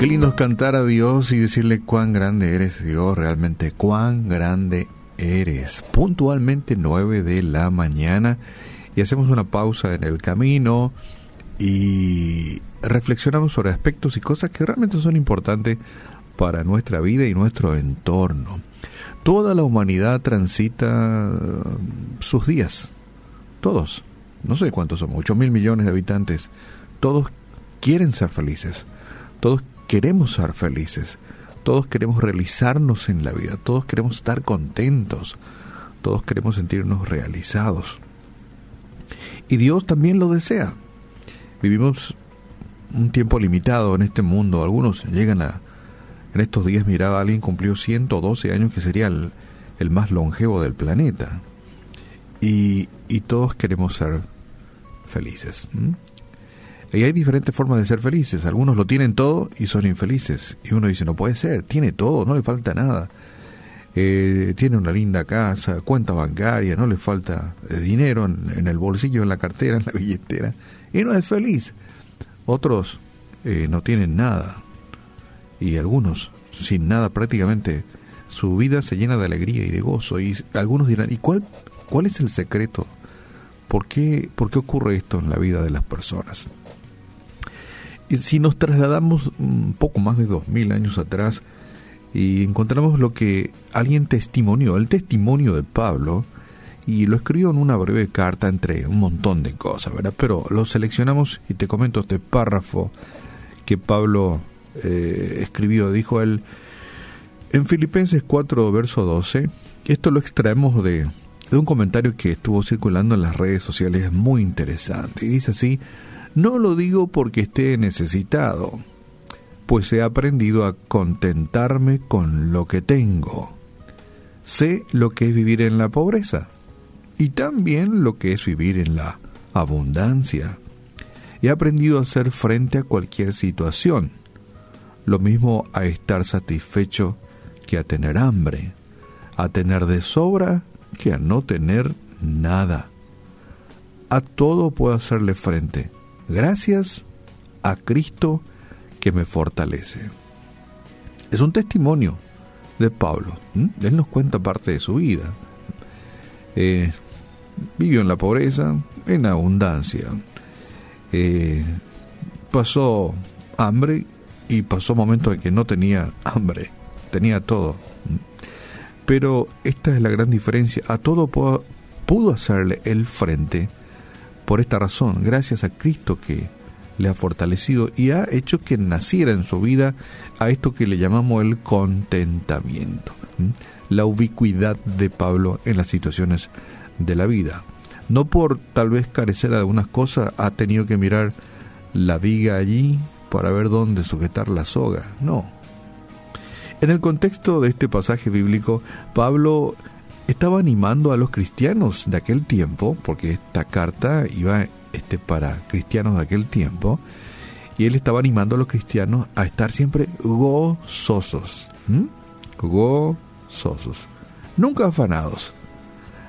Qué lindo es cantar a Dios y decirle cuán grande eres Dios, realmente cuán grande eres. Puntualmente 9 de la mañana y hacemos una pausa en el camino y reflexionamos sobre aspectos y cosas que realmente son importantes para nuestra vida y nuestro entorno. Toda la humanidad transita uh, sus días, todos, no sé cuántos somos, 8 mil millones de habitantes, todos quieren ser felices, todos queremos ser felices, todos queremos realizarnos en la vida, todos queremos estar contentos, todos queremos sentirnos realizados. Y Dios también lo desea. Vivimos un tiempo limitado en este mundo, algunos llegan a en estos días miraba alguien cumplió 112 años, que sería el, más longevo del planeta. Y, y, todos queremos ser felices. Y hay diferentes formas de ser felices. Algunos lo tienen todo y son infelices. Y uno dice, no puede ser, tiene todo, no le falta nada. Eh, tiene una linda casa, cuenta bancaria, no le falta eh, dinero en, el bolsillo, en la cartera, en la billetera. Y no es feliz. Otros eh, no tienen nada y algunos sin nada prácticamente su vida se llena de alegría y de gozo y algunos dirán ¿y cuál cuál es el secreto? ¿Por qué, ¿Por qué ocurre esto en la vida de las personas? Si nos trasladamos un poco más de dos mil años atrás y encontramos lo que alguien testimonió, el testimonio de Pablo, y lo escribió en una breve carta entre un montón de cosas, ¿verdad? Pero lo seleccionamos y te comento este párrafo que Pablo eh, escribió, dijo él, en Filipenses 4, verso 12, esto lo extraemos de, de un comentario que estuvo circulando en las redes sociales muy interesante, y dice así, no lo digo porque esté necesitado, pues he aprendido a contentarme con lo que tengo. Sé lo que es vivir en la pobreza y también lo que es vivir en la abundancia. He aprendido a hacer frente a cualquier situación lo mismo a estar satisfecho que a tener hambre, a tener de sobra que a no tener nada. A todo puedo hacerle frente, gracias a Cristo que me fortalece. Es un testimonio de Pablo. Él nos cuenta parte de su vida. Eh, vivió en la pobreza, en abundancia. Eh, pasó hambre y pasó momentos en que no tenía hambre, tenía todo. Pero esta es la gran diferencia. A todo pudo, pudo hacerle el frente por esta razón, gracias a Cristo que le ha fortalecido y ha hecho que naciera en su vida a esto que le llamamos el contentamiento, la ubicuidad de Pablo en las situaciones de la vida. No por tal vez carecer de algunas cosas ha tenido que mirar la viga allí, para ver dónde sujetar la soga. No. En el contexto de este pasaje bíblico, Pablo estaba animando a los cristianos de aquel tiempo, porque esta carta iba este, para cristianos de aquel tiempo, y él estaba animando a los cristianos a estar siempre gozosos. Gozosos. Nunca afanados.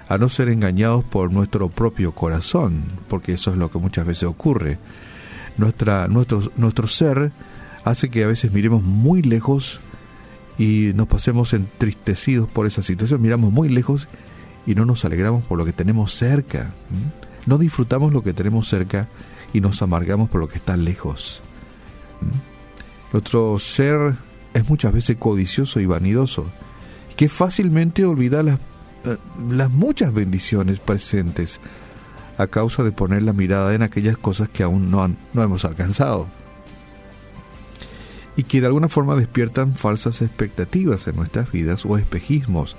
A no ser engañados por nuestro propio corazón, porque eso es lo que muchas veces ocurre nuestra, nuestro, nuestro ser hace que a veces miremos muy lejos y nos pasemos entristecidos por esa situación. Miramos muy lejos y no nos alegramos por lo que tenemos cerca. No disfrutamos lo que tenemos cerca y nos amargamos por lo que está lejos. Nuestro ser es muchas veces codicioso y vanidoso, que fácilmente olvida las, eh, las muchas bendiciones presentes a causa de poner la mirada en aquellas cosas que aún no, no hemos alcanzado y que de alguna forma despiertan falsas expectativas en nuestras vidas o espejismos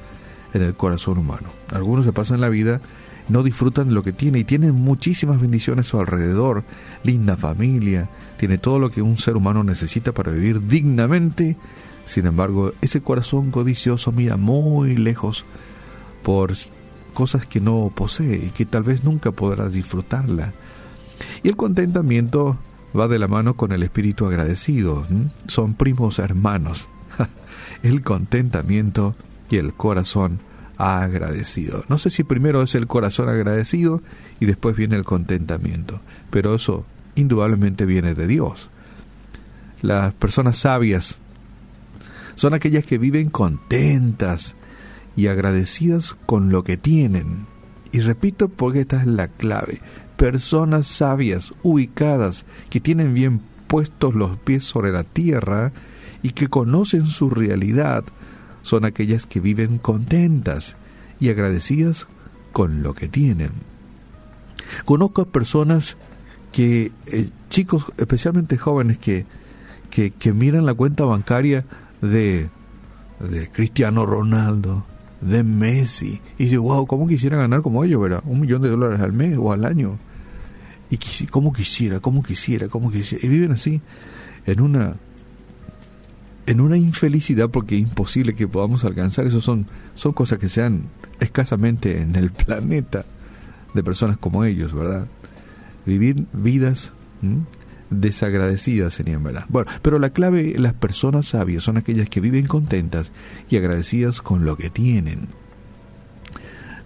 en el corazón humano. Algunos se pasan la vida, no disfrutan de lo que tiene y tienen muchísimas bendiciones a su alrededor, linda familia, tiene todo lo que un ser humano necesita para vivir dignamente. Sin embargo, ese corazón codicioso mira muy lejos por cosas que no posee y que tal vez nunca podrá disfrutarla. Y el contentamiento va de la mano con el espíritu agradecido, son primos hermanos. el contentamiento y el corazón agradecido. No sé si primero es el corazón agradecido y después viene el contentamiento, pero eso indudablemente viene de Dios. las personas sabias son aquellas que viven contentas y agradecidas con lo que tienen. Y repito porque esta es la clave. Personas sabias, ubicadas, que tienen bien puestos los pies sobre la tierra y que conocen su realidad, son aquellas que viven contentas y agradecidas con lo que tienen. Conozco a personas que, eh, chicos, especialmente jóvenes, que, que, que, miran la cuenta bancaria de, de Cristiano Ronaldo, de Messi, y dicen, wow, ¿cómo quisiera ganar como ellos, verdad? Un millón de dólares al mes o al año. Y cómo quisiera, cómo quisiera, cómo quisiera. Y viven así, en una en una infelicidad porque es imposible que podamos alcanzar eso son son cosas que sean escasamente en el planeta de personas como ellos verdad vivir vidas desagradecidas serían verdad bueno pero la clave las personas sabias son aquellas que viven contentas y agradecidas con lo que tienen.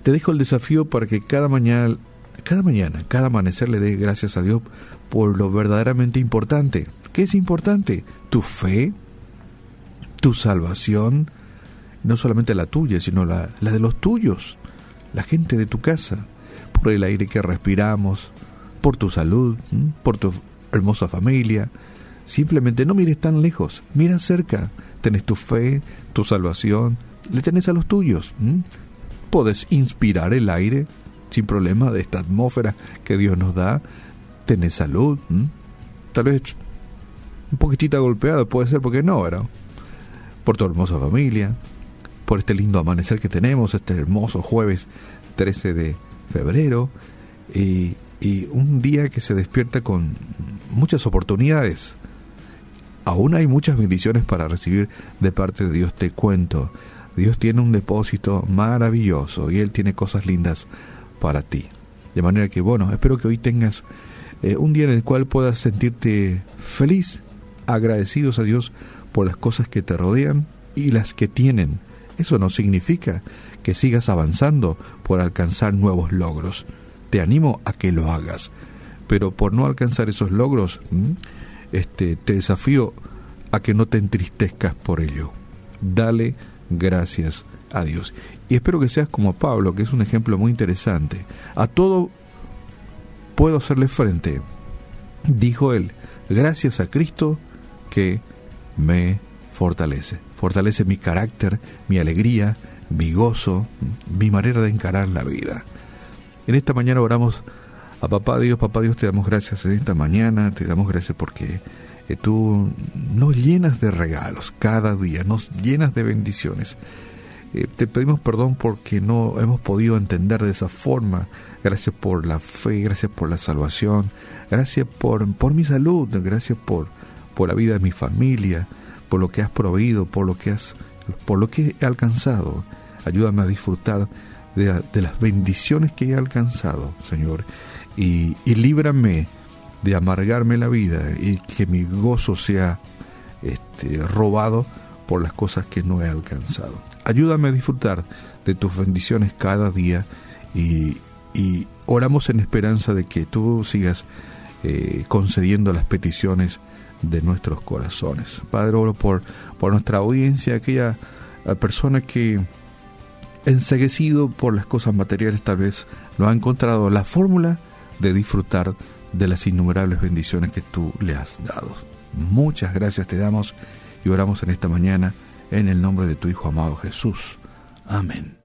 Te dejo el desafío para que cada mañana cada mañana cada amanecer le dé gracias a Dios por lo verdaderamente importante. ¿qué es importante? tu fe tu salvación, no solamente la tuya, sino la, la de los tuyos, la gente de tu casa, por el aire que respiramos, por tu salud, por tu hermosa familia. Simplemente no mires tan lejos, mira cerca. Tenés tu fe, tu salvación, le tenés a los tuyos. Puedes inspirar el aire sin problema de esta atmósfera que Dios nos da. Tenés salud. Tal vez un poquitito golpeada, puede ser porque no, ¿verdad? por tu hermosa familia, por este lindo amanecer que tenemos, este hermoso jueves 13 de febrero, y, un día que se despierta con muchas oportunidades. Aún hay muchas bendiciones para recibir de parte de Dios, te cuento. Dios tiene un depósito maravilloso y Él tiene cosas lindas para ti. De manera que, bueno, espero que hoy tengas eh, un día en el cual puedas sentirte feliz, agradecidos a Dios por las cosas que te rodean y las que tienen. Eso no significa que sigas avanzando por alcanzar nuevos logros. Te animo a que lo hagas. Pero por no alcanzar esos logros, este, te desafío a que no te entristezcas por ello. Dale gracias a Dios. Y espero que seas como Pablo, que es un ejemplo muy interesante. A todo puedo hacerle frente, dijo él, gracias a Cristo que me fortalece. Fortalece mi carácter, mi alegría, mi gozo, mi manera de encarar la vida. En esta mañana oramos a Papá Dios, Papá Dios, te damos gracias en esta mañana, te damos gracias porque eh, tú nos llenas de regalos cada día, nos llenas de bendiciones. Eh, te pedimos perdón porque no hemos podido entender de esa forma. Gracias por la fe, gracias por la salvación, gracias por, por mi salud, gracias por, por la vida de mi familia, por lo que has proveído, por lo que has, por lo que he alcanzado. Ayúdame a disfrutar de, las bendiciones que he alcanzado, Señor, y, y, líbrame de amargarme la vida y que mi gozo sea este, robado por las cosas que no he alcanzado. Ayúdame a disfrutar de tus bendiciones cada día y, y oramos en esperanza de que tú sigas eh, concediendo las peticiones de nuestros corazones. Padre, oro por, por nuestra audiencia, aquella eh, persona que enseguecido por las cosas materiales tal vez no ha encontrado la fórmula de disfrutar de las innumerables bendiciones que tú le has dado. Muchas gracias te damos y oramos en esta mañana en el nombre de tu Hijo amado Jesús. Amén.